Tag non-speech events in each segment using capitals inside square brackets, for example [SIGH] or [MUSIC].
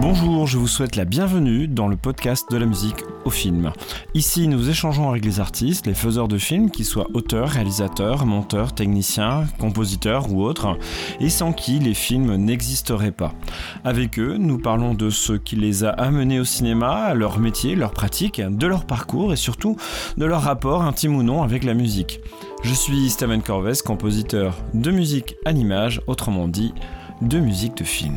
Bonjour, je vous souhaite la bienvenue dans le podcast de la musique au film. Ici, nous échangeons avec les artistes, les faiseurs de films, qu'ils soient auteurs, réalisateurs, monteurs, techniciens, compositeurs ou autres, et sans qui les films n'existeraient pas. Avec eux, nous parlons de ce qui les a amenés au cinéma, leur métier, leur pratique, de leur parcours et surtout de leur rapport intime ou non avec la musique. Je suis Steven Corvès, compositeur de musique à l'image, autrement dit, de musique de film.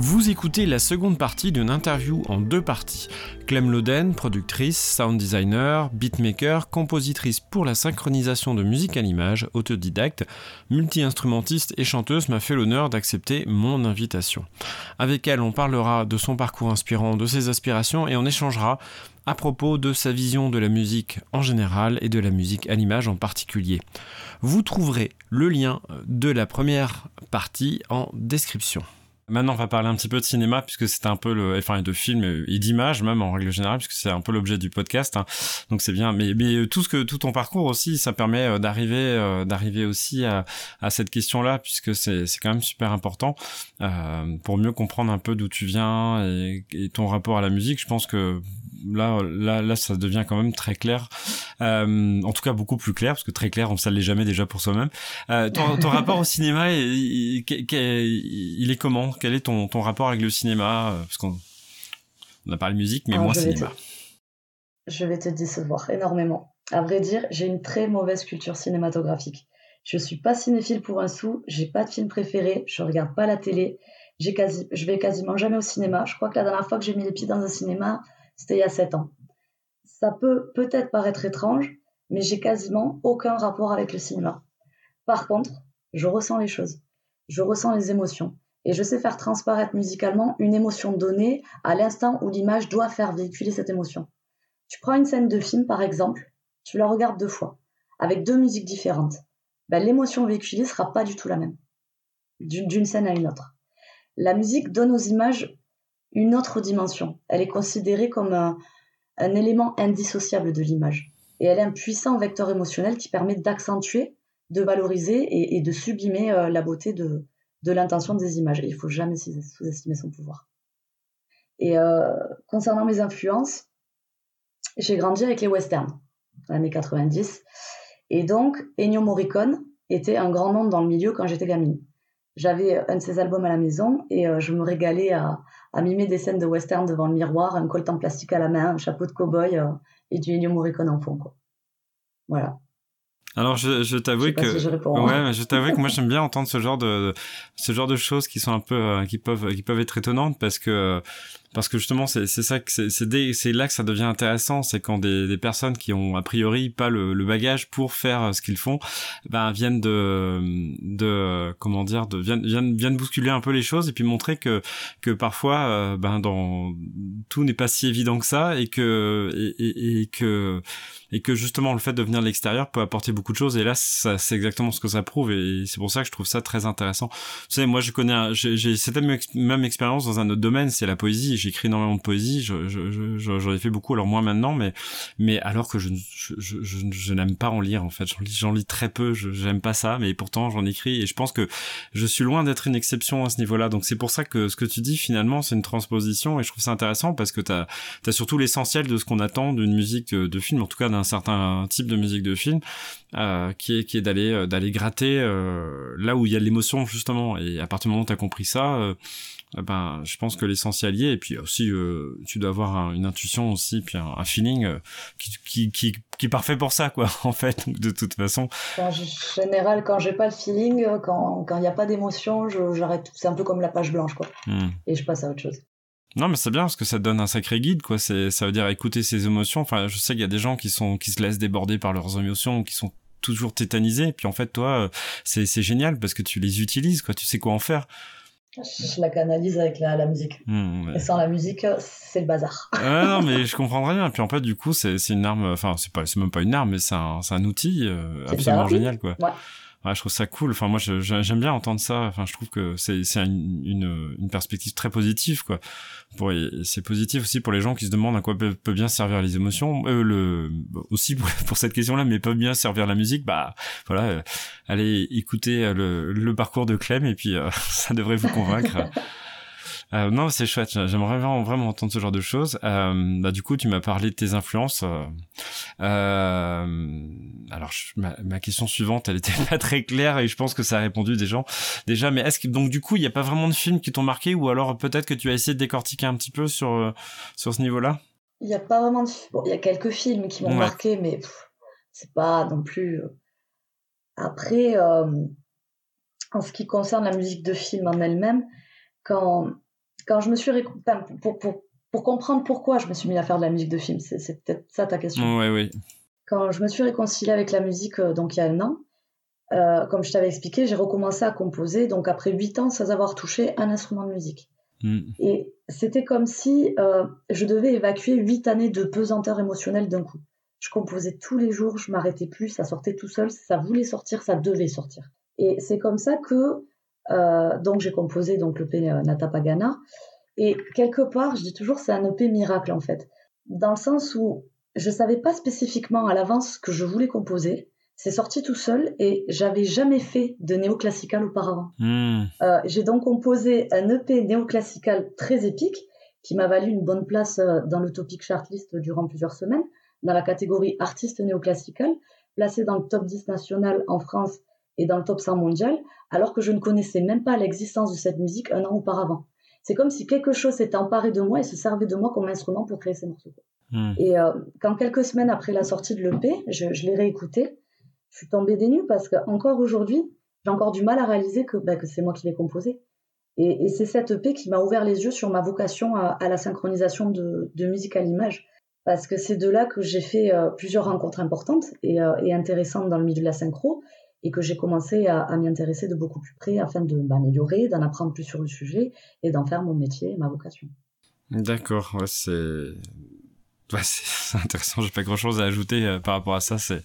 Vous écoutez la seconde partie d'une interview en deux parties. Clem Loden, productrice, sound designer, beatmaker, compositrice pour la synchronisation de musique à l'image, autodidacte, multi-instrumentiste et chanteuse m'a fait l'honneur d'accepter mon invitation. Avec elle, on parlera de son parcours inspirant, de ses aspirations et on échangera à propos de sa vision de la musique en général et de la musique à l'image en particulier. Vous trouverez le lien de la première partie en description. Maintenant, on va parler un petit peu de cinéma puisque c'est un peu le, enfin, de films et d'images même en règle générale puisque c'est un peu l'objet du podcast. Hein. Donc c'est bien. Mais, mais tout ce que tout ton parcours aussi, ça permet euh, d'arriver, euh, d'arriver aussi à, à cette question-là puisque c'est c'est quand même super important euh, pour mieux comprendre un peu d'où tu viens et, et, ton rapport à la musique. Je pense que là, là, là, ça devient quand même très clair. Euh, en tout cas, beaucoup plus clair, parce que très clair, on ne l'est jamais déjà pour soi-même. Euh, ton, [LAUGHS] ton rapport au cinéma, il, il, est comment? Quel est ton, ton rapport avec le cinéma? Euh, Parce qu'on on a parlé musique, mais moi, cinéma. Je vais te décevoir énormément. À vrai dire, j'ai une très mauvaise culture cinématographique. Je suis pas cinéphile pour un sou, j'ai pas de film préféré, je regarde pas la télé, j'ai quasi, je vais quasiment jamais au cinéma. Je crois que la dernière fois que j'ai mis les pieds dans un cinéma, c'était il y a sept ans. Ça peut peut-être paraître étrange, mais j'ai quasiment aucun rapport avec le cinéma. Par contre, je ressens les choses, je ressens les émotions, et je sais faire transparaître musicalement une émotion donnée à l'instant où l'image doit faire véhiculer cette émotion. Tu prends une scène de film, par exemple, tu la regardes deux fois, avec deux musiques différentes. Ben, l'émotion véhiculée sera pas du tout la même, d'une scène à une autre. La musique donne aux images une autre dimension. Elle est considérée comme un, élément indissociable de l'image. Et elle est un puissant vecteur émotionnel qui permet d'accentuer, de valoriser et, de sublimer euh, la beauté de, l'intention des images. il il faut jamais sous-estimer son pouvoir. Et euh, concernant mes influences, j'ai grandi avec les westerns, années 90. Et donc, Ennio Morricone était un grand nom dans le milieu quand j'étais gamine. J'avais un de ses albums à la maison et euh, je me régalais à, à mimer des scènes de western devant le miroir, un coltant plastique à la main, un chapeau de cow-boy euh, et du Ennio Morricone en fond. Quoi. Voilà. Alors je, je t'avoue que je ouais, je t'avoue que moi j'aime bien entendre ce genre de ce genre de choses qui sont un peu euh, qui peuvent qui peuvent être étonnantes parce que parce que justement c'est c'est ça que c'est là que ça devient intéressant c'est quand des, des personnes qui ont a priori pas le, le bagage pour faire euh, ce qu'ils font ben viennent de de comment dire de viennent viennent viennent bousculer un peu les choses et puis montrer que que parfois euh, ben dans tout n'est pas si évident que ça et que et, et, que et que justement le fait de venir de l'extérieur peut apporter beaucoup de choses et là c'est exactement ce que ça prouve et c'est pour ça que je trouve ça très intéressant. Tu sais moi je connais j'ai cette même expérience dans un autre domaine c'est la poésie j'écris énormément de poésie, j'en je, je, je, ai fait beaucoup, alors moins maintenant, mais mais alors que je je, n'aime pas en lire en fait, j'en lis, lis très peu, j'aime pas ça, mais pourtant j'en écris et je pense que je suis loin d'être une exception à ce niveau-là. Donc c'est pour ça que ce que tu dis finalement c'est une transposition et je trouve ça intéressant parce que t'as as surtout l'essentiel de ce qu'on attend d'une musique de film, en tout cas d'un certain type de musique de film, euh, qui est qui est d'aller euh, d'aller gratter euh, là où il y a l'émotion justement. Et à partir du moment où t'as compris ça. Euh, ben je pense que l'essentiel y est. Et puis aussi euh, tu dois avoir une intuition aussi puis un, feeling euh, qui, qui, qui, qui est parfait pour ça quoi [LAUGHS] en fait de toute façon. En général quand j'ai pas le feeling euh, quand quand il n'y a pas d'émotion j'arrête c'est un peu comme la page blanche quoi. Hmm. et je passe à autre chose. Non mais c'est bien parce que ça donne un sacré guide quoi. C'est ça veut dire écouter ses émotions. Enfin je sais qu'il y a des gens qui sont qui se laissent déborder par leurs émotions qui sont toujours tétanisés. Puis en fait toi c'est c'est génial parce que tu les utilises quoi. Tu sais quoi en faire je la canalise avec la, la musique. Mmh, Et sans la musique, c'est le bazar. ouais, non, mais je comprends très bien. Puis en fait, du coup, c'est une arme, enfin, c'est même pas une arme, mais c'est un, un outil euh, absolument génial, quoi. Ouais ouais, je trouve ça cool. Enfin, moi, j'aime bien entendre ça. Enfin, je trouve que c'est une, une, une, perspective très positive, quoi. Pour c'est positif aussi pour les gens qui se demandent à quoi peut, bien servir les émotions. Euh, le aussi [LAUGHS] pour, cette question-là, mais peut bien servir la musique. Bah, voilà, euh, allez écouter le, le parcours de Clem et puis euh, [LAUGHS] ça devrait vous convaincre. Euh, non, c'est chouette. J'aimerais vraiment, vraiment entendre ce genre de choses. Euh, bah, du coup, tu m'as parlé de tes influences. Euh, euh alors, ma, ma, question suivante, elle était [LAUGHS] pas très claire et je pense que ça a répondu des gens déjà. Mais est-ce que donc du coup, il n'y a pas vraiment de films qui t'ont marqué ou alors peut-être que tu as essayé de décortiquer un petit peu sur euh, sur ce niveau-là? Il n'y a pas vraiment de. Bon, il y a quelques films qui m'ont marqué, mais c'est pas non plus. Après, en ce qui concerne la musique de film en elle-même, quand quand je me suis pour, pour, pour, comprendre pourquoi je me suis mis à faire de la musique de film, c'est peut-être ça ta question. Oui, oui. Quand je me suis réconciliée avec la musique, euh, donc il y a un an, euh, comme je t'avais expliqué, j'ai recommencé à composer, donc après huit ans sans avoir touché un instrument de musique. Hmm. Et c'était comme si euh, je devais évacuer huit années de pesanteur émotionnelle d'un coup. Je composais tous les jours, je m'arrêtais plus, ça sortait tout seul, ça voulait sortir, ça devait sortir. Et c'est comme ça que donc j'ai composé donc l'EP euh, Nata Pagana. Et quelque part, je dis toujours, c'est un EP miracle en fait, dans le sens où je savais pas spécifiquement à l'avance ce que je voulais composer. C'est sorti tout seul et j'avais jamais fait de néoclassical auparavant. Hmm. Euh, j'ai donc composé un EP néoclassical très épique qui m'a valu une bonne place dans le topic chartlist durant plusieurs semaines, dans la catégorie artiste néoclassical, placé dans le top 10 national en France et dans le top 100 mondial, alors que je ne connaissais même pas l'existence de cette musique un an auparavant. C'est comme si quelque chose s'était emparé de moi et se servait de moi comme instrument pour créer ces morceaux. Hmm. Et euh, quand quelques semaines après la sortie de l'EP, je, je l'ai réécouté, je suis tombée des nues parce qu'encore aujourd'hui, j'ai encore du mal à réaliser que, bah, que c'est moi qui l'ai composé. Et, et c'est cette EP qui m'a ouvert les yeux sur ma vocation à, à la synchronisation de, de, musique à l'image. Parce que c'est de là que j'ai fait euh, plusieurs rencontres importantes et, euh, et, intéressantes dans le milieu de la synchro et que j'ai commencé à, m'y intéresser de beaucoup plus près afin de m'améliorer, d'en apprendre plus sur le sujet et d'en faire mon métier et ma vocation. D'accord, ouais, c'est Ouais, c'est intéressant, j'ai pas grand chose à ajouter euh, par rapport à ça. C'est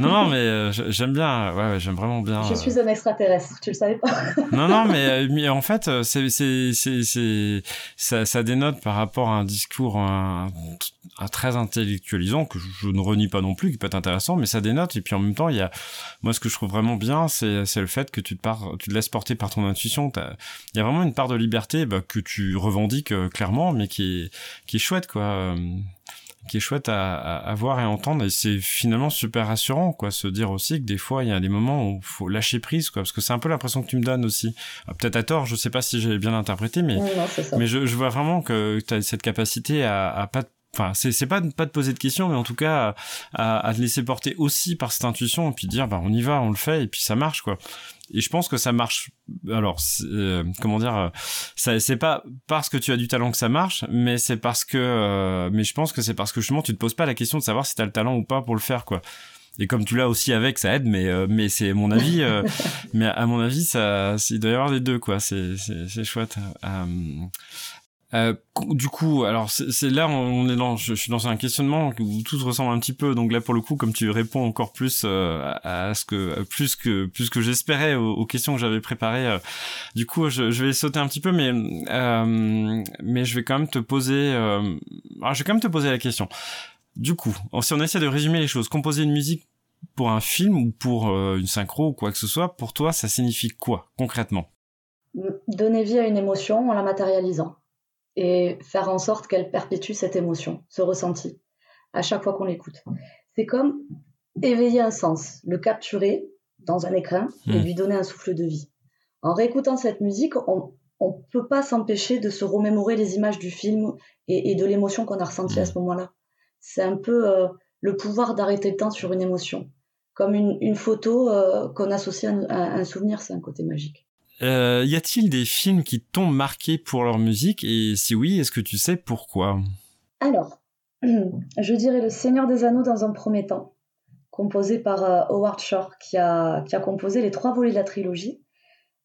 non, non, mais euh, j'aime bien, ouais, ouais j'aime vraiment bien. Je suis un extraterrestre, tu le savais pas Non, non, mais, euh, mais en fait, c'est, c'est, c'est, c'est, ça, ça dénote par rapport à un discours un, un très intellectualisant que je, ne renie pas non plus, qui peut être intéressant, mais ça dénote. Et puis en même temps, il y a, moi, ce que je trouve vraiment bien, c'est, c'est le fait que tu te pars, tu te laisses porter par ton intuition. Il y a vraiment une part de liberté bah, que tu revendiques clairement, mais qui est, qui est chouette, quoi qui est chouette à, à, voir et entendre. Et c'est finalement super rassurant quoi se dire aussi que des fois il y a des moments où il faut lâcher prise quoi parce que c'est un peu l'impression que tu me donnes aussi. Ah, peut-être à tort je sais pas si j'ai bien interprété mais mais je, je, vois vraiment que tu as cette capacité à, à pas enfin c'est pas pas de poser de questions mais en tout cas à, à, te laisser porter aussi par cette intuition et puis dire bah on y va on le fait et puis ça marche quoi. Et je pense que ça marche alors euh, comment dire euh, ça c'est pas parce que tu as du talent que ça marche mais c'est parce que euh, mais je pense que c'est parce que justement tu te poses pas la question de savoir si tu as le talent ou pas pour le faire quoi. Et comme tu l'as aussi avec ça aide mais mais c'est mon avis [LAUGHS] mais à mon avis ça il doit y avoir les deux quoi. C'est c'est chouette euh, du coup, alors c'est là on est dans, je, suis dans un questionnement où tout ressemble un petit peu. Donc là pour le coup, comme tu réponds encore plus euh, à, ce que plus que plus que j'espérais aux, questions que j'avais préparées, euh, du coup je, je, vais sauter un petit peu, mais mais je vais quand même te poser, alors je vais quand même te poser la question. Du coup, si on essaie de résumer les choses, composer une musique pour un film ou pour une synchro ou quoi que ce soit, pour toi ça signifie quoi concrètement? Donner vie à une émotion en la matérialisant et faire en sorte qu'elle perpétue cette émotion, ce ressenti, à chaque fois qu'on l'écoute. C'est comme éveiller un sens, le capturer dans un écran et hmm. lui donner un souffle de vie. En réécoutant cette musique, on ne peut pas s'empêcher de se remémorer les images du film et, de l'émotion qu'on a ressentie à hmm. ce moment-là. C'est un peu euh, le pouvoir d'arrêter le temps sur une émotion. Comme une, photo euh, qu'on associe à un souvenir, c'est un côté magique. Euh, y a-t-il des films qui t'ont marqué pour leur musique et si oui, est-ce que tu sais pourquoi? Alors, [CLEARS THROAT] je dirais Le Seigneur des Anneaux dans un premier temps, composé par euh, Howard Shore qui a, qui a composé les trois volets de la trilogie.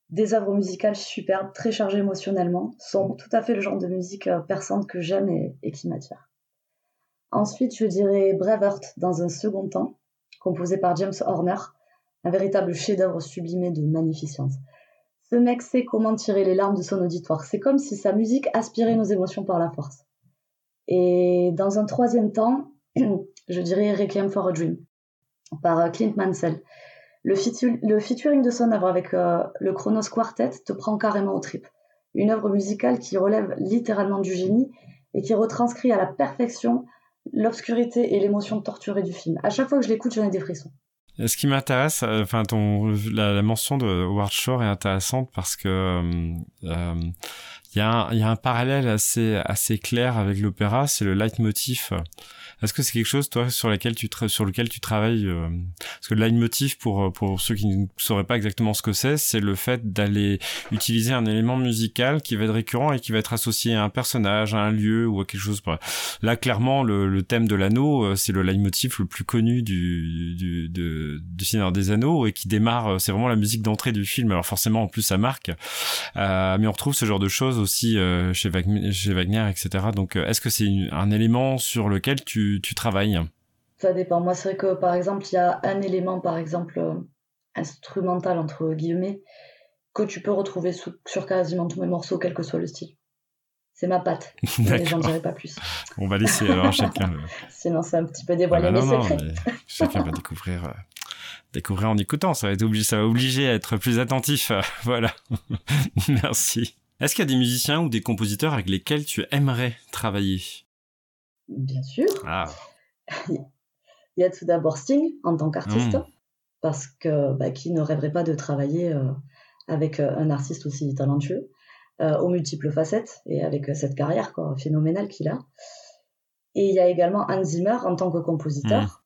Des œuvres musicales superbes, très chargées émotionnellement, sont tout à fait le genre de musique euh, perçante que j'aime et, et qui m'attire. Ensuite, je dirais Braveheart dans un second temps, composé par James Horner, un véritable chef-d'œuvre sublimé de magnificence. Ce mec sait comment tirer les larmes de son auditoire. C'est comme si sa musique aspirait nos émotions par la force. Et dans un troisième temps, [CLEARS THROAT] je dirais Requiem for a Dream par euh, Clint Mansell. Le, featuring de son œuvre avec euh, le Chronos Quartet te prend carrément au trip. une œuvre musicale qui relève littéralement du génie et qui retranscrit à la perfection l'obscurité et l'émotion torturée du film. À chaque fois que je l'écoute, j'en ai des frissons. Ce qui m'intéresse, euh, enfin, la, mention de Howard Shore est intéressante parce que euh, euh, il y, a un, y a un parallèle assez assez clair avec l'opéra, c'est le leitmotiv est-ce que c'est quelque chose, toi, sur, lequel tu sur lequel tu travailles euh, Parce que le leitmotiv, pour, euh, pour ceux qui ne sauraient pas exactement ce que c'est, c'est le fait d'aller utiliser un élément musical qui va être récurrent et qui va être associé à un personnage, à un lieu ou à quelque chose. Là, clairement, le, le thème de l'anneau, euh, c'est le leitmotiv le plus connu du, du, de, du Seigneur des Anneaux et qui démarre, c'est vraiment la musique d'entrée du film. Alors forcément, en plus, ça marque. Euh, mais on retrouve ce genre de choses aussi chez, Wagner, chez Wagner, etc. Donc, est-ce que c'est un élément sur lequel tu tu, travailles Ça dépend. Moi, c'est vrai que par exemple, il y a un élément, par exemple, euh, instrumental, entre guillemets, que tu peux retrouver sur quasiment tous mes morceaux, quel que soit le style. C'est ma patte. [LAUGHS] J'en dirai pas plus. On va laisser alors chacun. [LAUGHS] Sinon, c'est un petit peu dévoilé ah bah chacun va découvrir, euh, découvrir en écoutant. Ça va, être obligé, ça va obliger à être plus attentif. [LAUGHS] voilà. Merci. Est-ce qu'il y a des musiciens ou des compositeurs avec lesquels tu aimerais travailler? Bien sûr. Ah. [LAUGHS] Il y a tout d'abord Sting en tant qu'artiste, hmm. parce que bah, qui ne rêverait pas de travailler euh, avec euh, un artiste aussi talentueux, euh, aux multiples facettes et avec cette carrière quoi, phénoménale qu'il a. Et il y a également Hans Zimmer en tant que compositeur, hmm.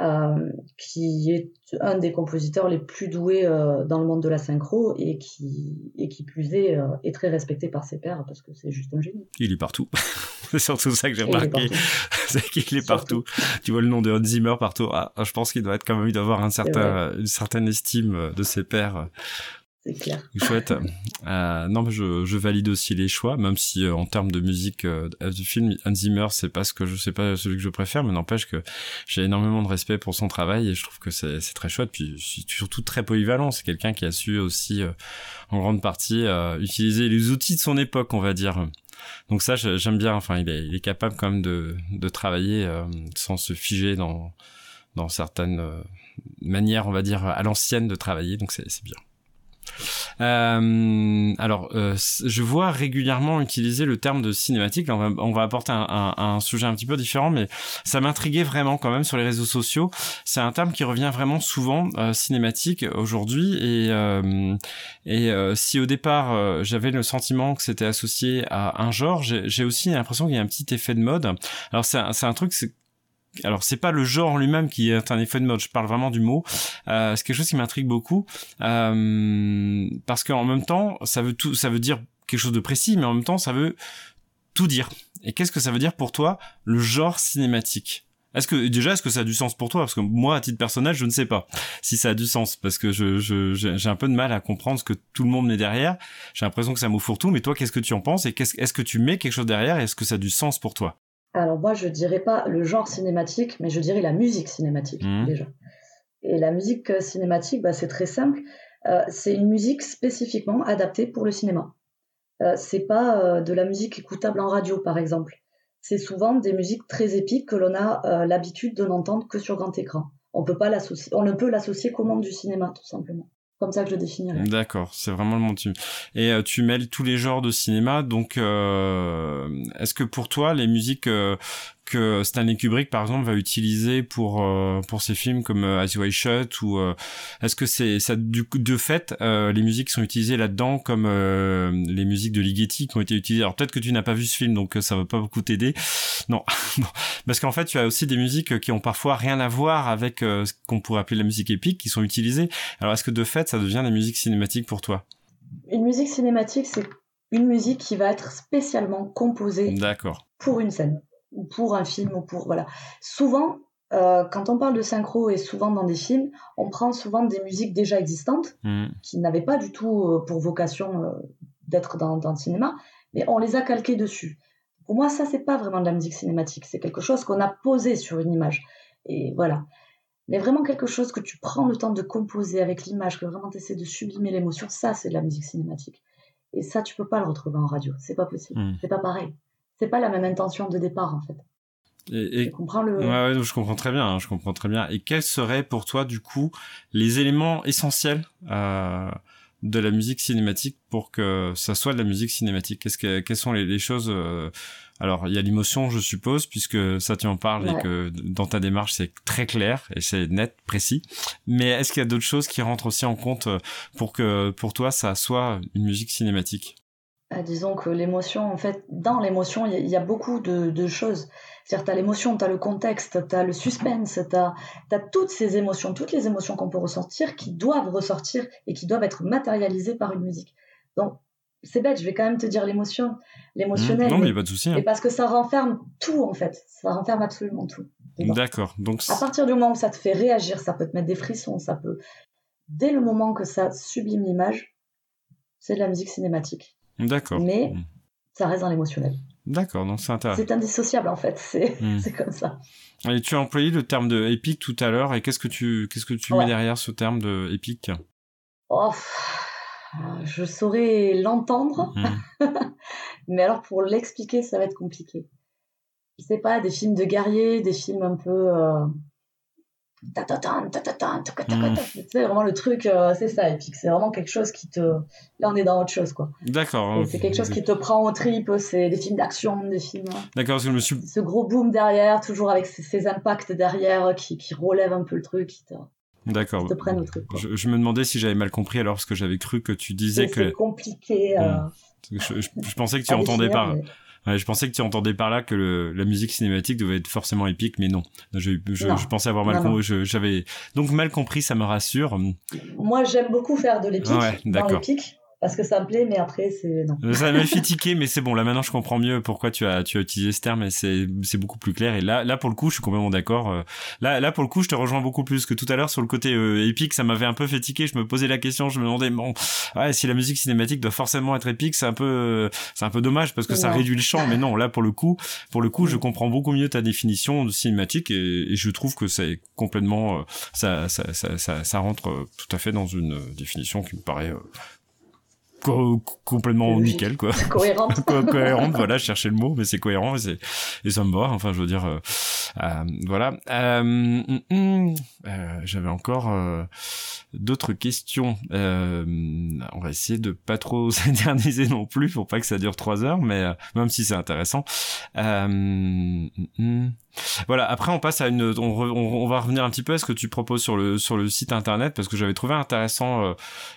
Euh, qui est un des compositeurs les plus doués dans le monde de la synchro et qui, et qui plus est, est très respecté par ses pairs parce que c'est juste un génie. Il est partout. [LAUGHS] [LAUGHS] c'est surtout ça que j'ai remarqué. [LAUGHS] c'est qu'il est partout. Tu vois le nom de Hans Zimmer partout. Ah, je pense qu'il doit être quand même, il doit avoir un certain, une certaine estime de ses pairs c'est clair. Chouette. Euh, non, mais je, je, valide aussi les choix, même si euh, en termes de musique euh, du film, Hans Zimmer, c'est pas ce que je sais pas celui que je préfère, mais n'empêche que j'ai énormément de respect pour son travail et je trouve que c'est très chouette. Puis surtout très polyvalent. C'est quelqu'un qui a su aussi, euh, en grande partie, utiliser les outils de son époque, on va dire. Donc ça, j'aime bien. Enfin, il est, capable quand même de, de travailler sans se figer dans dans certaines manières, on va dire, à l'ancienne de travailler. Donc c'est bien. Euh, alors, euh, je vois régulièrement utiliser le terme de cinématique. on, va, on va apporter un, un, sujet un petit peu différent, mais ça m'intriguait vraiment quand même sur les réseaux sociaux. C'est un terme qui revient vraiment souvent, euh, cinématique, aujourd'hui. Et, euh, et si au départ, j'avais le sentiment que c'était associé à un genre, j'ai aussi l'impression qu'il y a un petit effet de mode. Alors, c'est un, un truc alors c'est pas le genre en lui-même qui est un effet de mode, je parle vraiment du mot. Euh, c'est quelque chose qui m'intrigue beaucoup euh, parce qu'en même temps, ça veut tout, ça veut dire quelque chose de précis, mais en même temps, ça veut tout dire. Et qu'est-ce que ça veut dire pour toi le genre cinématique? Est-ce que déjà est-ce que ça a du sens pour toi? Parce que moi, à titre personnel, je ne sais pas si ça a du sens parce que je, j'ai un peu de mal à comprendre ce que tout le monde met derrière. J'ai l'impression que ça mot tout, mais toi, qu'est-ce que tu en penses? Et qu'est-ce, est-ce que tu mets quelque chose derrière? Est-ce que ça a du sens pour toi? Alors moi, je dirais pas le genre cinématique, mais je dirais la musique cinématique mmh. déjà. Et la musique euh, cinématique, bah, c'est très simple. Euh, c'est une musique spécifiquement adaptée pour le cinéma. Euh, c'est pas euh, de la musique écoutable en radio, par exemple. C'est souvent des musiques très épiques que l'on a l'habitude de n'entendre que sur grand écran. On peut pas l'associer, on ne peut l'associer qu'au monde du cinéma, tout simplement comme ça que je le définirais. D'accord, c'est vraiment le monde. Et euh, tu mêles tous les genres de cinéma, donc euh, est-ce que pour toi les musiques euh, que Stanley Kubrick par exemple va utiliser pour euh, pour ses films comme euh, As You Shut ou euh, est-ce que c'est ça du de fait les musiques sont utilisées là-dedans comme les musiques de Ligeti qui ont été utilisées? Alors peut-être que tu n'as pas vu ce film donc ça va pas beaucoup t'aider. [LAUGHS] [LAUGHS] Non. Parce qu'en fait tu as aussi des musiques qui ont parfois rien à voir avec ce qu'on pourrait appeler la musique épique qui sont utilisées. Alors est-ce que de fait ça devient des musiques cinématiques pour toi? Une musique cinématique c'est une musique qui va être spécialement composée pour une scène ou pour un film ou pour voilà. Souvent, euh, quand on parle de synchro et souvent dans des films, on prend souvent des musiques déjà existantes mm. qui n'avaient pas du tout euh, pour vocation euh, d'être dans, dans, le cinéma, mais on les a calquées dessus. Pour moi, ça c'est pas vraiment de la musique cinématique, c'est quelque chose qu'on a posé sur une image et voilà. Mais vraiment quelque chose que tu prends le temps de composer avec l'image, que vraiment tu essaies de sublimer l'émotion, ça c'est de la musique cinématique. Et ça, tu peux pas le retrouver en radio, c'est pas possible, mm. c'est pas pareil c'est pas la même intention de départ en fait. Et, tu comprends le. Ouais, je comprends très bien. Hein, je comprends très bien. Et quels seraient pour toi du coup les éléments essentiels euh, de la musique cinématique pour que ça soit de la musique cinématique? Qu'est-ce que, Quelles sont les, choses euh, Alors, il y a l'émotion, je suppose, puisque ça tu en parles et que dans ta démarche c'est très clair et c'est net, précis. Mais est-ce qu'il y a d'autres choses qui rentrent aussi en compte euh, pour que pour toi ça soit une musique cinématique? Ah, disons que l'émotion, en fait, dans l'émotion, il y, a beaucoup de, choses. C'est-à-dire, tu as l'émotion, tu as le contexte, tu as le suspense, tu as, toutes ces émotions, toutes les émotions qu'on peut ressortir, qui doivent ressortir et qui doivent être matérialisées par une musique. Donc, c'est bête, je vais quand même te dire l'émotion, l'émotionnel. non, mais il n'y a pas de souci. Hein. parce que ça renferme tout, en fait. Ça renferme absolument tout. D'accord. Donc, à partir du moment où ça te fait réagir, ça peut te mettre des frissons, ça peut. Dès le moment que ça sublime l'image, c'est de la musique cinématique. D'accord. Mais ça reste dans l'émotionnel. D'accord, donc c'est intéressant. C'est indissociable en fait, c'est hmm. [LAUGHS] comme ça. Et tu as employé le terme de épique tout à l'heure, et qu'est-ce que tu, qu'est-ce que tu mets derrière ce terme de épique? Oh, Je saurais l'entendre, hmm. [LAUGHS] mais alors pour l'expliquer, ça va être compliqué. Je sais pas, des films de guerriers, des films un peu. Euh, c'est vraiment le truc, euh, c'est ça, épique. C'est vraiment quelque chose qui te. Là, on est dans autre chose, quoi. D'accord. C'est quelque chose qui te prend au trip. C'est des films d'action, des films. D'accord, parce que je me suis. Ce gros boom derrière, toujours avec ces, impacts derrière qui, qui relèvent un peu le truc, qui te. D'accord. Te prennent au truc. Je, me demandais si j'avais mal compris alors parce que j'avais cru que tu disais que. C'est compliqué. Euh, je, pensais que tu entendais pas je pensais que tu entendais par là que la musique cinématique devait être forcément épique, mais non. Je, je, pensais avoir mal compris. J'avais donc mal compris, ça me rassure. Moi, j'aime beaucoup faire de l'épique ouais, dans l'épique parce que ça me plaît, mais après, c'est non. Ça m'a fait tiquer, mais c'est bon. Là, maintenant, je comprends mieux pourquoi tu as, tu as utilisé ce terme et c'est, beaucoup plus clair. Et là, là, pour le coup, je suis complètement d'accord. Euh, là, là, pour le coup, je te rejoins beaucoup plus que tout à l'heure sur le côté euh, épique. Ça m'avait un peu fait tiquer. Je me posais la question, je me demandais, bon, ouais, si la musique cinématique doit forcément être épique, c'est un peu, c'est un peu dommage parce que ça réduit le champ. Mais non, là, pour le coup, pour le coup, je comprends beaucoup mieux ta définition de cinématique et, et je trouve que c'est complètement, euh, ça, ça, ça, ça, ça rentre tout à fait dans une définition qui me paraît complètement nickel quoi. Cohérente cohérente [LAUGHS] voilà chercher le mot mais c'est cohérent et, c'est et ça me va enfin je veux dire euh, euh voilà. Euh, mm, mm, euh, j'avais encore euh, d'autres questions. On va essayer de pas trop [LAUGHS] s'éterniser non plus pour pas que ça dure trois heures mais même si c'est intéressant. Mm, voilà. Après, on passe à une. On, on, va revenir un petit peu à ce que tu proposes sur le sur le site internet parce que j'avais trouvé intéressant. Euh,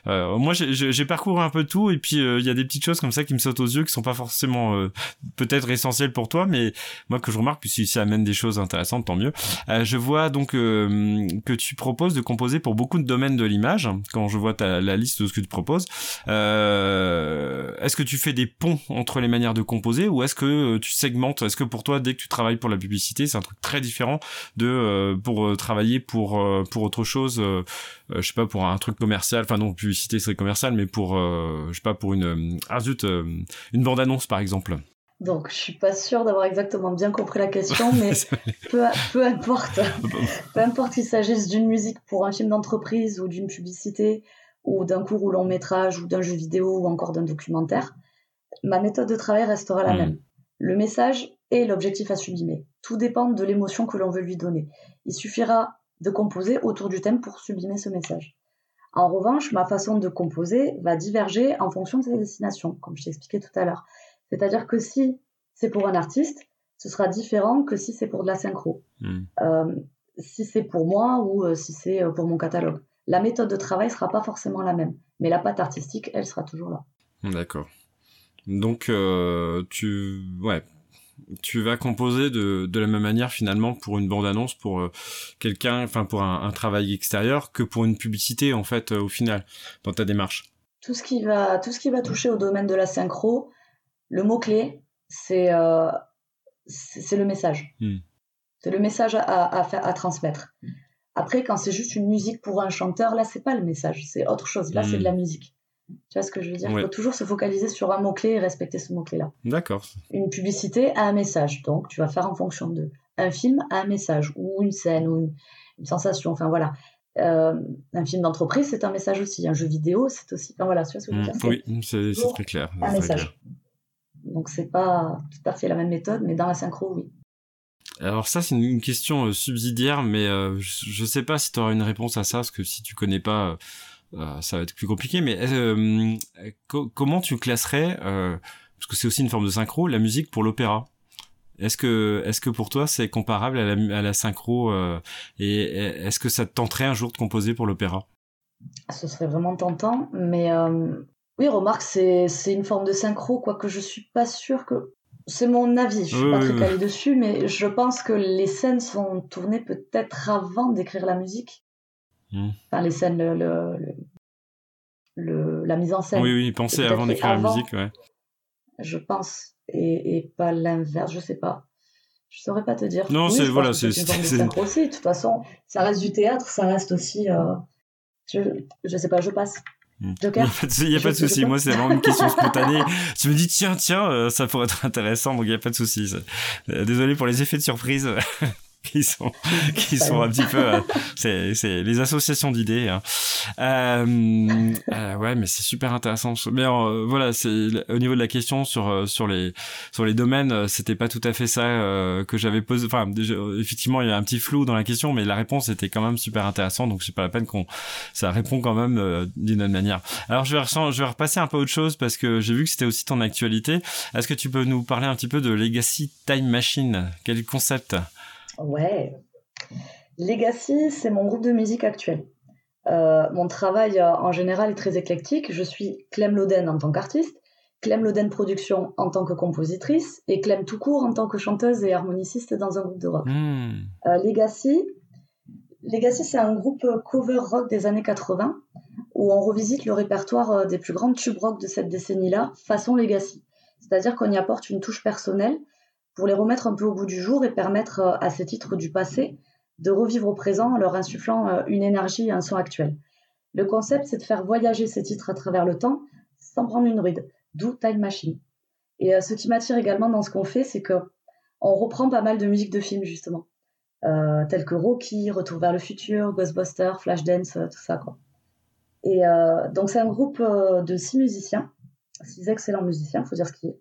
euh, moi, j'ai parcouru un peu tout et puis euh, il y a des petites choses comme ça qui me sautent aux yeux qui sont pas forcément peut-être essentielles pour toi, mais moi que je remarque, puis si ça amène des choses intéressantes, tant mieux. je vois donc que tu proposes de composer pour beaucoup de domaines de l'image. Quand je vois ta, la liste de ce que tu proposes, est-ce que tu fais des ponts entre les manières de composer ou est-ce que tu segmentes? Est-ce que pour toi, dès que tu travailles pour la publicité c'est un truc très différent de euh, pour euh, travailler pour euh, pour autre chose je sais pas pour un truc commercial enfin non publicité serait commercial mais pour je sais pas pour une ah zut une bande annonce par exemple donc, je suis pas sûre d'avoir exactement bien compris la question, [LAUGHS] mais peu, [LAUGHS] peu importe. peu importe qu'il s'agisse d'une musique pour un film d'entreprise ou d'une publicité ou d'un court ou long métrage ou d'un jeu vidéo ou encore d'un documentaire, ma méthode de travail restera la hmm. même. Le message et l'objectif à sublimer. Tout dépend de l'émotion que l'on veut lui donner. Il suffira de composer autour du thème pour sublimer ce message. En revanche, ma façon de composer va diverger en fonction de ses destinations, comme je t'ai expliqué tout à l'heure. C'est-à-dire que si c'est pour un artiste, ce sera différent que si c'est pour de la synchro. Hmm. Euh, si c'est pour moi ou euh, si c'est euh, pour mon catalogue. La méthode de travail sera pas forcément la même, mais la patte artistique, elle sera toujours là. D'accord. Donc, tu, ouais, tu vas composer de, de la même manière finalement pour une bande-annonce pour euh, quelqu'un, enfin pour un, travail extérieur que pour une publicité en fait euh, au final dans ta démarche. Tout ce qui va, tout ce qui va toucher au domaine de la synchro, le mot clé, c'est euh, c'est le message. Hmm. C'est le message à, à, à, transmettre. Après, quand c'est juste une musique pour un chanteur, là, c'est pas le message, c'est autre chose. Là, c'est de hmm. la musique. Tu vois ce que je veux dire? Il faut toujours se focaliser sur un mot-clé et respecter ce mot-clé-là. D'accord. Une publicité a un message, donc tu vas faire en fonction de. Un film a un message, ou une scène, ou une, sensation, enfin voilà. Euh, un film d'entreprise, c'est un message aussi. Un jeu vidéo, c'est aussi. Enfin voilà, tu vois ce que je veux dire? Oui, c'est très clair. Un message. Donc c'est pas tout à fait la même méthode, mais dans la synchro, oui. Alors ça c'est une question euh, subsidiaire, mais euh, je, ne sais pas si tu auras une réponse à ça, parce que si tu connais pas ça va être plus compliqué. Mais comment tu classerais, parce que c'est aussi une forme de synchro, la musique pour l'opéra? Est-ce que, est-ce que pour toi c'est comparable à la, à la synchro et est-ce que ça te tenterait un jour de composer pour l'opéra? Ce serait vraiment tentant, mais oui, remarque, c'est, une forme de synchro, quoique je suis pas sûre que c'est mon avis, je suis pas très calée dessus, mais je pense que les scènes sont tournées peut-être avant d'écrire la musique. Hmm. Enfin, les scènes, le, le, la mise en scène. Oui, oui, penser avant d'écrire la musique, ouais. Je pense, et, et pas l'inverse, je sais pas. Je saurais pas te dire. Non, c'est voilà, c'est une aussi. De toute façon, ça reste du théâtre, ça reste aussi. Euh, je, je sais pas, je passe. Hmm. [LAUGHS] Il n'y a pas de, souci. Moi, c'est vraiment une question [LAUGHS] spontanée. je me dis, tiens, tiens, euh, ça pourrait être intéressant, donc il n'y a pas de souci. Euh, désolé pour les effets de surprise. [LAUGHS] [LAUGHS] qui sont qui sont un petit peu euh, c'est c'est les associations d'idées hein. euh, euh, ouais mais c'est super intéressant. Mais euh, voilà c'est au niveau de la question sur sur les sur les domaines c'était pas tout à fait ça que j'avais posé. Enfin effectivement il y a un petit flou dans la question mais la réponse était quand même super intéressante donc c'est pas la peine qu'on ça répond quand même d'une autre manière. Alors je vais je vais repasser un peu autre chose parce que j'ai vu que c'était aussi ton actualité. Est-ce que tu peux nous parler un petit peu de Legacy Time Machine? Quel concept? Ouais. Legacy, c'est mon groupe de musique actuel. Euh, mon travail euh, en général est très éclectique. Je suis Clem Loden en tant qu'artiste, Clem Loden Production en tant que compositrice et Clem tout court en tant que chanteuse et harmoniciste dans un groupe de rock. Hmm. Euh, Legacy, Legacy c'est un groupe cover rock des années 80 où on revisite le répertoire des plus grands tubes rock de cette décennie-là façon Legacy. C'est-à-dire qu'on y apporte une touche personnelle pour les remettre un peu au bout du jour et permettre euh, à ces titres du passé de revivre au présent en leur insufflant euh, une énergie et un son actuel. Le concept, c'est de faire voyager ces titres à travers le temps sans prendre une ride, d'où Time Machine. Et euh, ce qui m'attire également dans ce qu'on fait, c'est que on reprend pas mal de musique de films justement, euh, tels que Rocky, Retour vers le futur, Ghostbusters, Flashdance, tout ça quoi. Et donc c'est un groupe de six musiciens, six excellents musiciens, faut dire ce qui est,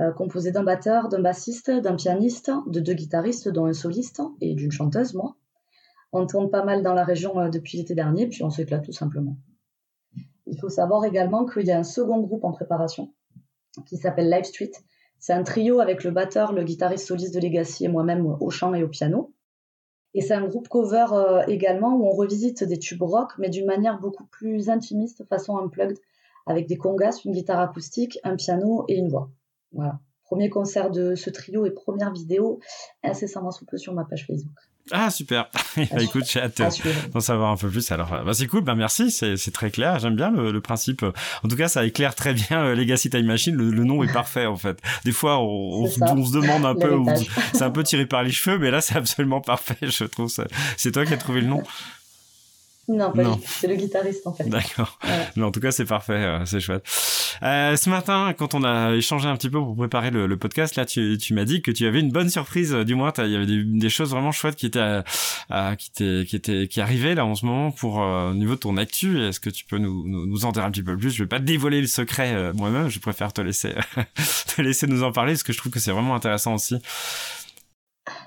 euh, composé d'un batteur, d'un bassiste, d'un pianiste, de deux guitaristes, dont un soliste et d'une chanteuse, moi. On tourne pas mal dans la région euh, depuis l'été dernier, puis on s'éclate tout simplement. Il faut savoir également qu'il y a un second groupe en préparation qui s'appelle Live Street. C'est un trio avec le batteur, le guitariste soliste de Legacy et moi-même au chant et au piano. Et c'est un groupe cover euh, également où on revisite des tubes rock, mais d'une manière beaucoup plus intimiste, façon unplugged, avec des congas, une guitare acoustique, un piano et une voix. Voilà. Premier concert de ce trio et première vidéo incessamment sous peu sur ma page Facebook. Ah super. bah, [LAUGHS] écoute, j'ai hâte d'en savoir un peu plus. Alors, bah, c'est cool. Bah merci, c'est très clair. J'aime bien le, principe. En tout cas, ça éclare très bien euh, Legacy Time Machine. Le, nom est parfait en fait. Des fois, on, se demande un peu. C'est un peu tiré par les cheveux, mais là, c'est absolument [LAUGHS] parfait. Je trouve ça. C'est toi qui as trouvé le nom. Non, c'est le guitariste en fait. D'accord. Mais en tout cas, c'est parfait, euh, c'est chouette. Euh, ce matin, quand on a échangé un petit peu pour préparer le, podcast, là, tu, tu m'as dit que tu avais une bonne surprise. Euh, du moins, il y avait des, choses vraiment chouettes qui étaient, qui étaient, qui étaient, qui arrivaient là en ce moment pour au niveau de ton actu. Est-ce que tu peux nous, nous, en dire un petit peu plus? Je vais pas dévoiler le secret moi-même. Je préfère te laisser, [LAUGHS] te laisser nous en parler parce que je trouve que c'est vraiment intéressant aussi.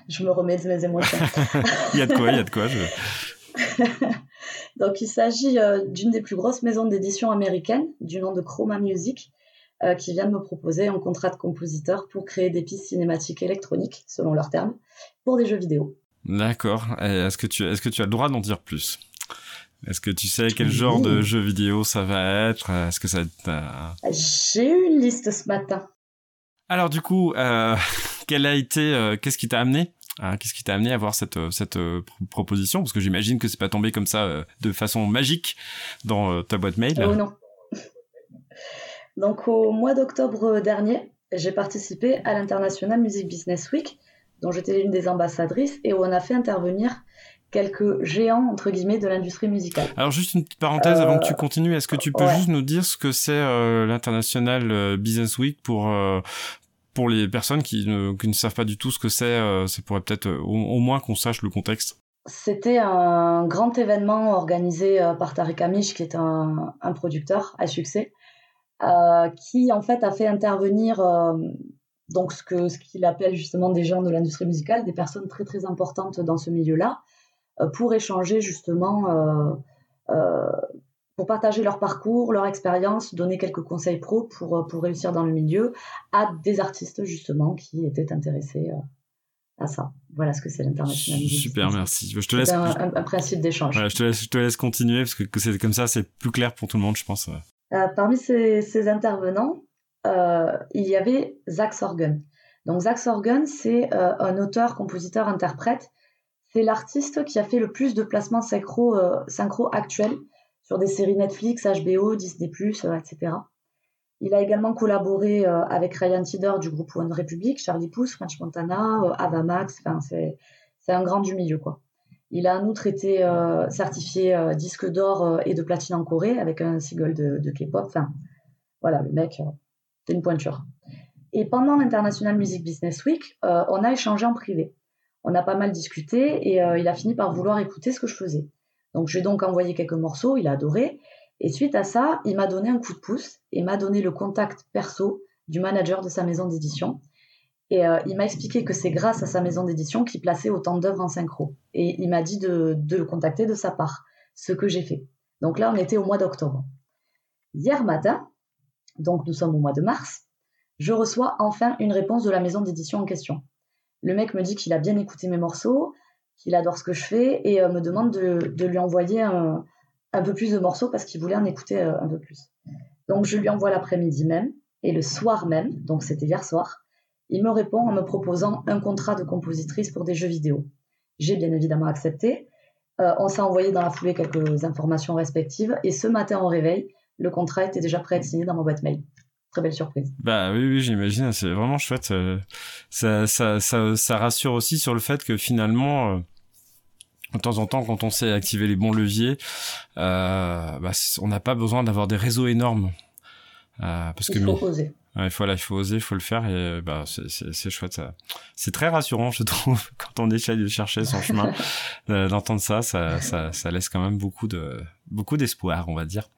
Je me remets de mes émotions. [LAUGHS] il y a de quoi, il y a de quoi. Je... [LAUGHS] Donc il s'agit euh, d'une des plus grosses maisons d'édition américaines, du nom de Chroma Music, euh, qui vient de me proposer un contrat de compositeur pour créer des pistes cinématiques électroniques, selon leurs termes, pour des jeux vidéo. D'accord. Est-ce que, tu, est que tu as le droit d'en dire plus? Est-ce que tu sais quel genre de jeu vidéo ça va être? Est-ce que ça J'ai eu une liste ce matin. Alors du coup, euh, [LAUGHS] quel a été, qu'est-ce qui t'a amené? Qu'est-ce qui t'a amené à avoir cette, euh, cette euh, proposition? Parce que j'imagine que c'est pas tombé comme ça euh, de façon magique dans ta boîte mail. Oh non. [LAUGHS] Donc au mois d'octobre dernier, j'ai participé à l'International Music Business Week, dont j'étais l'une des ambassadrices, et où on a fait intervenir quelques géants entre guillemets de l'industrie musicale. Alors juste une petite parenthèse avant que tu continues, est-ce que tu peux juste nous dire ce que c'est l'International Business Week pour pour les personnes qui ne, savent pas du tout ce que c'est, euh, c'est pourrait peut-être euh, au, moins qu'on sache le contexte. C'était un grand événement organisé euh, par Tariq Amish, qui est un, producteur à succès, euh, qui en fait a fait intervenir donc ce que ce qu'il appelle justement des gens de l'industrie musicale, des personnes très très importantes dans ce milieu-là, pour échanger justement pour partager leur parcours, leur expérience, donner quelques conseils pro pour, pour réussir dans le milieu à des artistes justement qui étaient intéressés à ça. Voilà ce que c'est l'international. Super, merci. Je te laisse. Un, un, principe d'échange. je, te laisse, je te laisse continuer parce que, que c'est comme ça, c'est plus clair pour tout le monde, je pense. Euh, parmi ces, ces intervenants, euh, il y avait Zach Sorgen. Donc Zach Sorgen, c'est euh, un auteur, compositeur, interprète. C'est l'artiste qui a fait le plus de placements synchro, euh, synchro actuels sur des séries Netflix, HBO, Disney+, etc. Il a également collaboré euh, avec Ryan Tidder du groupe One Republic, Charlie Puth, French Montana, euh, Ava Max. Enfin, c'est un grand du milieu quoi. Il a en outre été euh, certifié disque d'or et de platine en Corée avec un single de, de K-pop. Enfin, voilà, le mec, c'est une pointure. Et pendant l'International Music Business Week, on a échangé en privé. On a pas mal discuté et il a fini par vouloir écouter ce que je faisais. Donc, j'ai donc envoyé quelques morceaux, il a adoré. Et suite à ça, il m'a donné un coup de pouce et m'a donné le contact perso du manager de sa maison d'édition. Et euh, il m'a expliqué que c'est grâce à sa maison d'édition qu'il plaçait autant d'œuvres en synchro. Et il m'a dit de, le contacter de sa part, ce que j'ai fait. Donc là, on était au mois d'octobre. Hier matin, donc nous sommes au mois de mars, je reçois enfin une réponse de la maison d'édition en question. Le mec me dit qu'il a bien écouté mes morceaux, qu'il adore ce que je fais et euh, me demande de, lui envoyer un, un peu plus de morceaux parce qu'il voulait en écouter euh, un peu plus. Donc je lui envoie l'après-midi même et le soir même, donc c'était hier soir, il me répond en me proposant un contrat de compositrice pour des jeux vidéo. J'ai bien évidemment accepté. Euh, on s'est envoyé dans la foulée quelques informations respectives et ce matin au réveil, le contrat était déjà prêt à être signé dans ma boîte mail. Très belle surprise. Bah oui, oui j'imagine, c'est vraiment chouette. Euh, ça, ça, ça, ça, rassure aussi sur le fait que finalement de temps en temps, quand on sait activer les bons leviers, euh, bah, on n'a pas besoin d'avoir des réseaux énormes. Euh, parce il que faut oser. Il faut, il faut oser, il faut le faire et bah c'est chouette. C'est très rassurant, je trouve, [LAUGHS] quand on essaie de chercher son chemin, [LAUGHS] d'entendre ça, ça, ça, ça, laisse quand même beaucoup de beaucoup d'espoir, on va dire.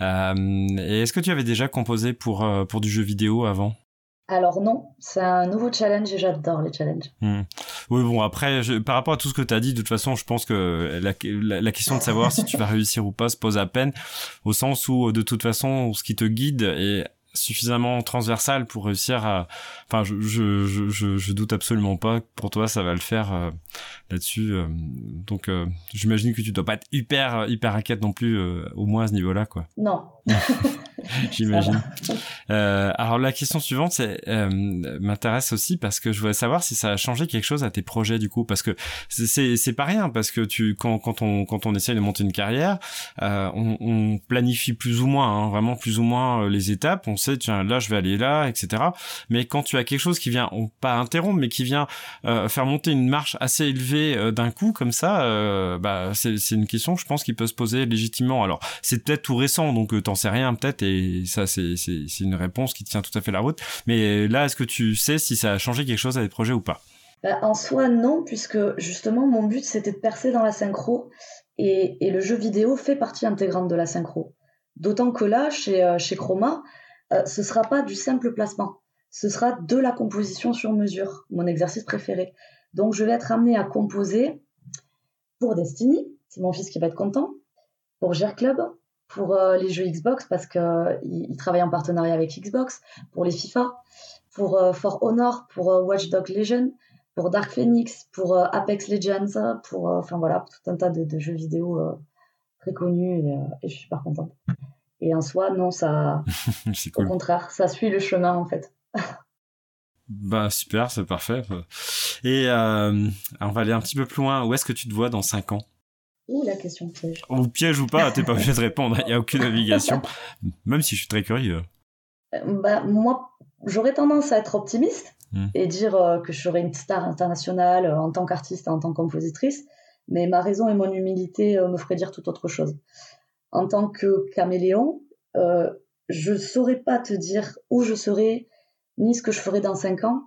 Euh, et est-ce que tu avais déjà composé pour euh, pour du jeu vidéo avant? Alors non, c'est un nouveau challenge et j'adore les challenges. Hmm. Oui, bon, après, par rapport à tout ce que tu as dit, de toute façon, je pense que la, la, question de savoir si tu vas réussir ou pas se pose à peine, au sens où, de toute façon, ce qui te guide est suffisamment transversal pour réussir à enfin je je, je, je doute absolument pas pour toi ça va le faire euh, là-dessus euh. donc euh, j'imagine que tu dois pas être hyper hyper inquiète non plus au moins à ce niveau-là quoi non [LAUGHS] j'imagine. Alors la question suivante c'est m'intéresse aussi parce que je voudrais savoir si ça a changé quelque chose à tes projets du coup parce que c'est c'est pas rien parce que tu quand quand on quand on essaye de monter une carrière on, on planifie plus ou moins hein, vraiment plus ou moins les étapes. On tiens là je vais aller là etc mais quand tu as quelque chose qui vient pas interrompre mais qui vient euh, faire monter une marche assez élevée euh, d'un coup comme ça euh, bah c'est c'est une question je pense qui peut se poser légitimement. Alors c'est peut-être tout récent donc t'en sais rien peut-être et ça c'est une réponse qui tient tout à fait la route. Mais là est-ce que tu sais si ça a changé quelque chose à des projets ou pas? Bah, en soi non puisque justement mon but c'était de percer dans la synchro et, le jeu vidéo fait partie intégrante de la synchro. D'autant que là chez chez Chroma euh, ce sera pas du simple placement, ce sera de la composition sur mesure, mon exercice préféré. Donc je vais être amené à composer pour Destiny, c'est mon fils qui va être content, pour Gear Club, pour euh, les jeux Xbox parce qu'il il travaille en partenariat avec Xbox, pour les FIFA, pour euh, For Honor, pour Watch Dogs Legion, pour Dark Phoenix, pour Apex Legends, pour enfin voilà tout un tas de, jeux vidéo très connus et, et, je suis super contente. Et en soi, non, ça. [LAUGHS] Au contraire, ça suit le chemin en fait. bah super, c'est parfait. Et euh, on va aller un petit peu plus loin. Où est-ce que tu te vois dans 5 ans? Ouh, la question piège. Ou piège ou pas, t'es pas obligé de répondre, il n'y a aucune navigation. Même si je suis très curieux. Euh, bah, moi, j'aurais tendance à être optimiste hmm. et dire euh, que je serai une star internationale en tant qu'artiste et en tant que compositrice, mais ma raison et mon humilité me feraient dire tout autre chose en tant que caméléon, euh, je saurais pas te dire où je serai, ni ce que je ferai dans cinq ans.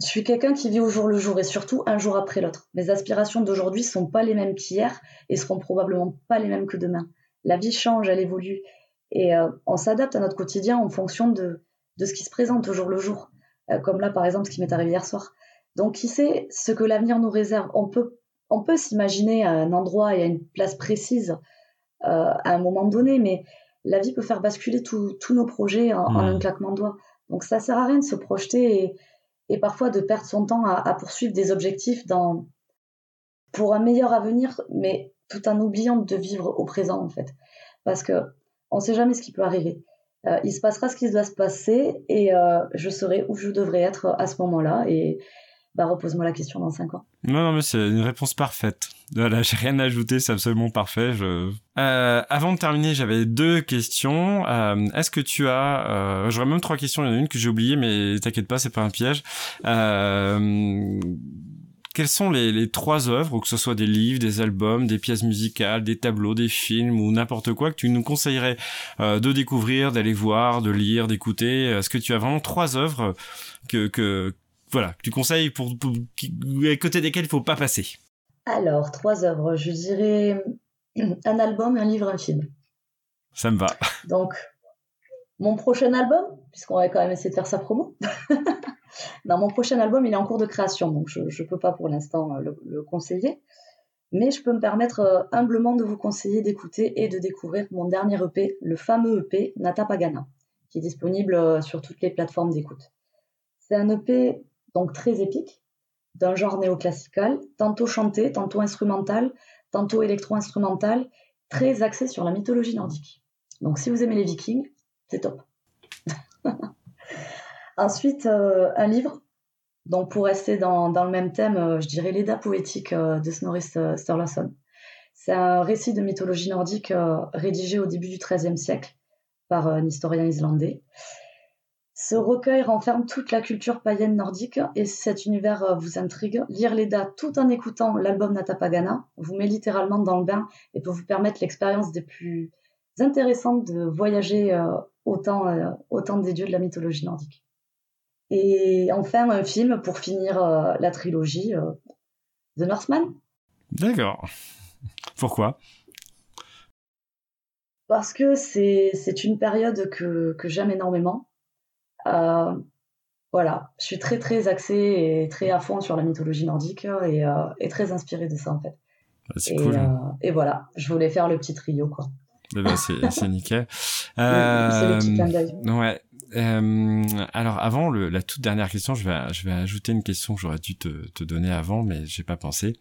Je suis quelqu'un qui vit au jour le jour et surtout un jour après l'autre. Mes aspirations d'aujourd'hui sont pas les mêmes qu'hier et seront probablement pas les mêmes que demain. La vie change, elle évolue et euh, on s'adapte à notre quotidien en fonction de, de ce qui se présente au jour le jour. Euh, comme là, par exemple, ce qui m'est arrivé hier soir. Donc, qui sait ce que l'avenir nous réserve? On peut, on peut s'imaginer à un endroit et à une place précise à un moment donné, mais la vie peut faire basculer tous nos projets en, un claquement de doigts. Donc ça sert à rien de se projeter et, parfois de perdre son temps à, poursuivre des objectifs pour un meilleur avenir, mais tout en oubliant de vivre au présent en fait. Parce que on ne sait jamais ce qui peut arriver. Euh, il se passera ce qui doit se passer et euh, je saurai où je devrais être à ce moment-là. Et bah, repose-moi la question dans 5 ans. Non, non, mais c'est une réponse parfaite. Voilà, j'ai rien à ajouter, c'est absolument parfait. Je... Euh, avant de terminer, j'avais deux questions. Euh, Est-ce que tu as... Euh, J'aurais même trois questions, il y en a une que j'ai oubliée, mais t'inquiète pas, c'est pas un piège. Euh, quelles sont les, les, trois œuvres, que ce soit des livres, des albums, des pièces musicales, des tableaux, des films ou n'importe quoi que tu nous conseillerais euh, de découvrir, d'aller voir, de lire, d'écouter? Est-ce que tu as vraiment trois œuvres que, que voilà, tu conseilles pour, pour, à côté desquelles il faut pas passer Alors, trois œuvres, je dirais [CLEARS THROAT] un album, un livre, un film. Ça me va. Donc, mon prochain album, puisqu'on va quand même essayer de faire sa promo. [LAUGHS] Dans mon prochain album, il est en cours de création, donc je ne peux pas pour l'instant euh, le, conseiller. Mais je peux me permettre euh, humblement de vous conseiller d'écouter et de découvrir mon dernier EP, le fameux EP Nata Pagana, qui est disponible euh, sur toutes les plateformes d'écoute. C'est un EP donc très épique, d'un genre néoclassical, tantôt chanté, tantôt instrumental, tantôt électro-instrumental, très axé sur la mythologie nordique. Donc si vous aimez les vikings, c'est top. [LAUGHS] Ensuite, euh, un livre. Donc pour rester dans, le même thème, euh, je dirais l'Eda poétique euh, de Snorri Sturluson. C'est un récit de mythologie nordique rédigé au début du XIIIe siècle par un historien islandais. Ce recueil renferme toute la culture païenne nordique et si cet univers euh, vous intrigue, lire l'Eda tout en écoutant l'album Natapagana vous met littéralement dans le bain et peut vous permettre l'expérience des plus intéressantes de voyager euh, autant, euh, autant des dieux de la mythologie nordique. Et enfin, un film pour finir la trilogie The Northman. D'accord. Pourquoi? Parce que c'est une période que, que j'aime énormément euh, voilà, je suis très très axée et très à fond sur la mythologie nordique et, euh, très inspirée de ça en fait. Bah, c'est cool. Euh, et voilà, je voulais faire le petit trio quoi. Eh ben, c'est nickel. [LAUGHS] c'est le petit Ouais. alors avant le, la toute dernière question, je vais, je vais ajouter une question que j'aurais dû te, te donner avant, mais j'ai pas pensé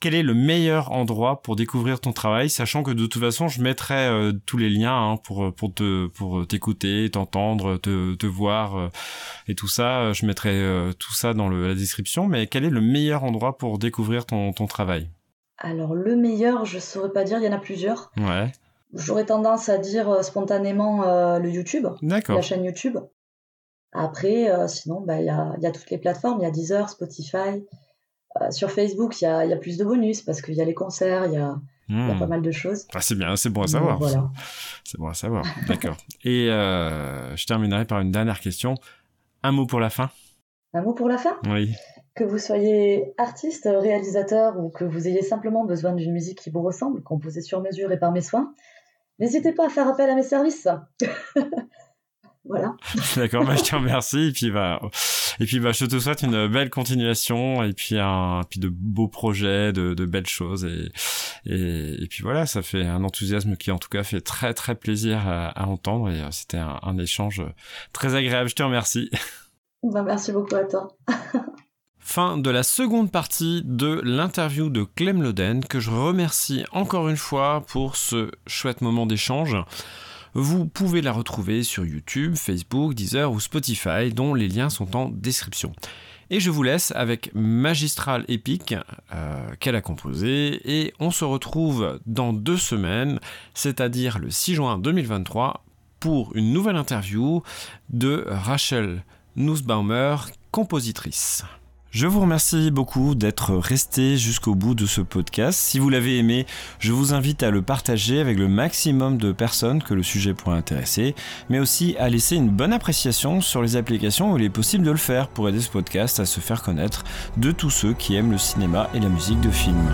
quel est le meilleur endroit pour découvrir ton travail, sachant que de toute façon, je mettrai euh, tous les liens hein, pour pour te pour t'écouter, t'entendre, te, te voir euh, et tout ça. Je mettrai euh, tout ça dans le, la description. Mais quel est le meilleur endroit pour découvrir ton, ton travail? Alors le meilleur, je saurais pas dire. Il y en a plusieurs. Ouais. J'aurais tendance à dire spontanément le YouTube, la chaîne YouTube. Après, sinon, bah il y a, y a toutes les plateformes. Il y a Deezer, Spotify. Euh, sur Facebook, il y a, plus de bonus parce qu'il y a les concerts, il y a, hmm. pas mal de choses. Ah, c'est bien, c'est bon à savoir. C'est bon à savoir. D'accord. Et euh, je terminerai par une dernière question. Un mot pour la fin? Un mot pour la fin? Oui. Que vous soyez artiste, réalisateur ou que vous ayez simplement besoin d'une musique qui vous ressemble, composée sur mesure et par mes soins, n'hésitez pas à faire appel à mes services. [LAUGHS] voilà. [LAUGHS] D'accord, bah, je te remercie. Et puis, bah, et puis, bah, je te souhaite une belle continuation et puis un, puis de beaux projets, de, de belles choses. Et, et, et, puis voilà, ça fait un enthousiasme qui, en tout cas, fait très, très plaisir à, à entendre. Et euh, c'était un, un, échange très agréable. Je te remercie. Bah, merci beaucoup à toi. [LAUGHS] Fin de la seconde partie de l'interview de Clem Loden, que je remercie encore une fois pour ce chouette moment d'échange. Vous pouvez la retrouver sur YouTube, Facebook, Deezer ou Spotify, dont les liens sont en description. Et je vous laisse avec Magistral Epic euh, qu'elle a composé et on se retrouve dans deux semaines, c'est-à-dire le 6 juin 2023 pour une nouvelle interview de Rachel Nussbaumer, compositrice. Je vous remercie beaucoup d'être resté jusqu'au bout de ce podcast. Si vous l'avez aimé, je vous invite à le partager avec le maximum de personnes que le sujet pourrait intéresser, mais aussi à laisser une bonne appréciation sur les applications où il est possible de le faire pour aider ce podcast à se faire connaître de tous ceux qui aiment le cinéma et la musique de film.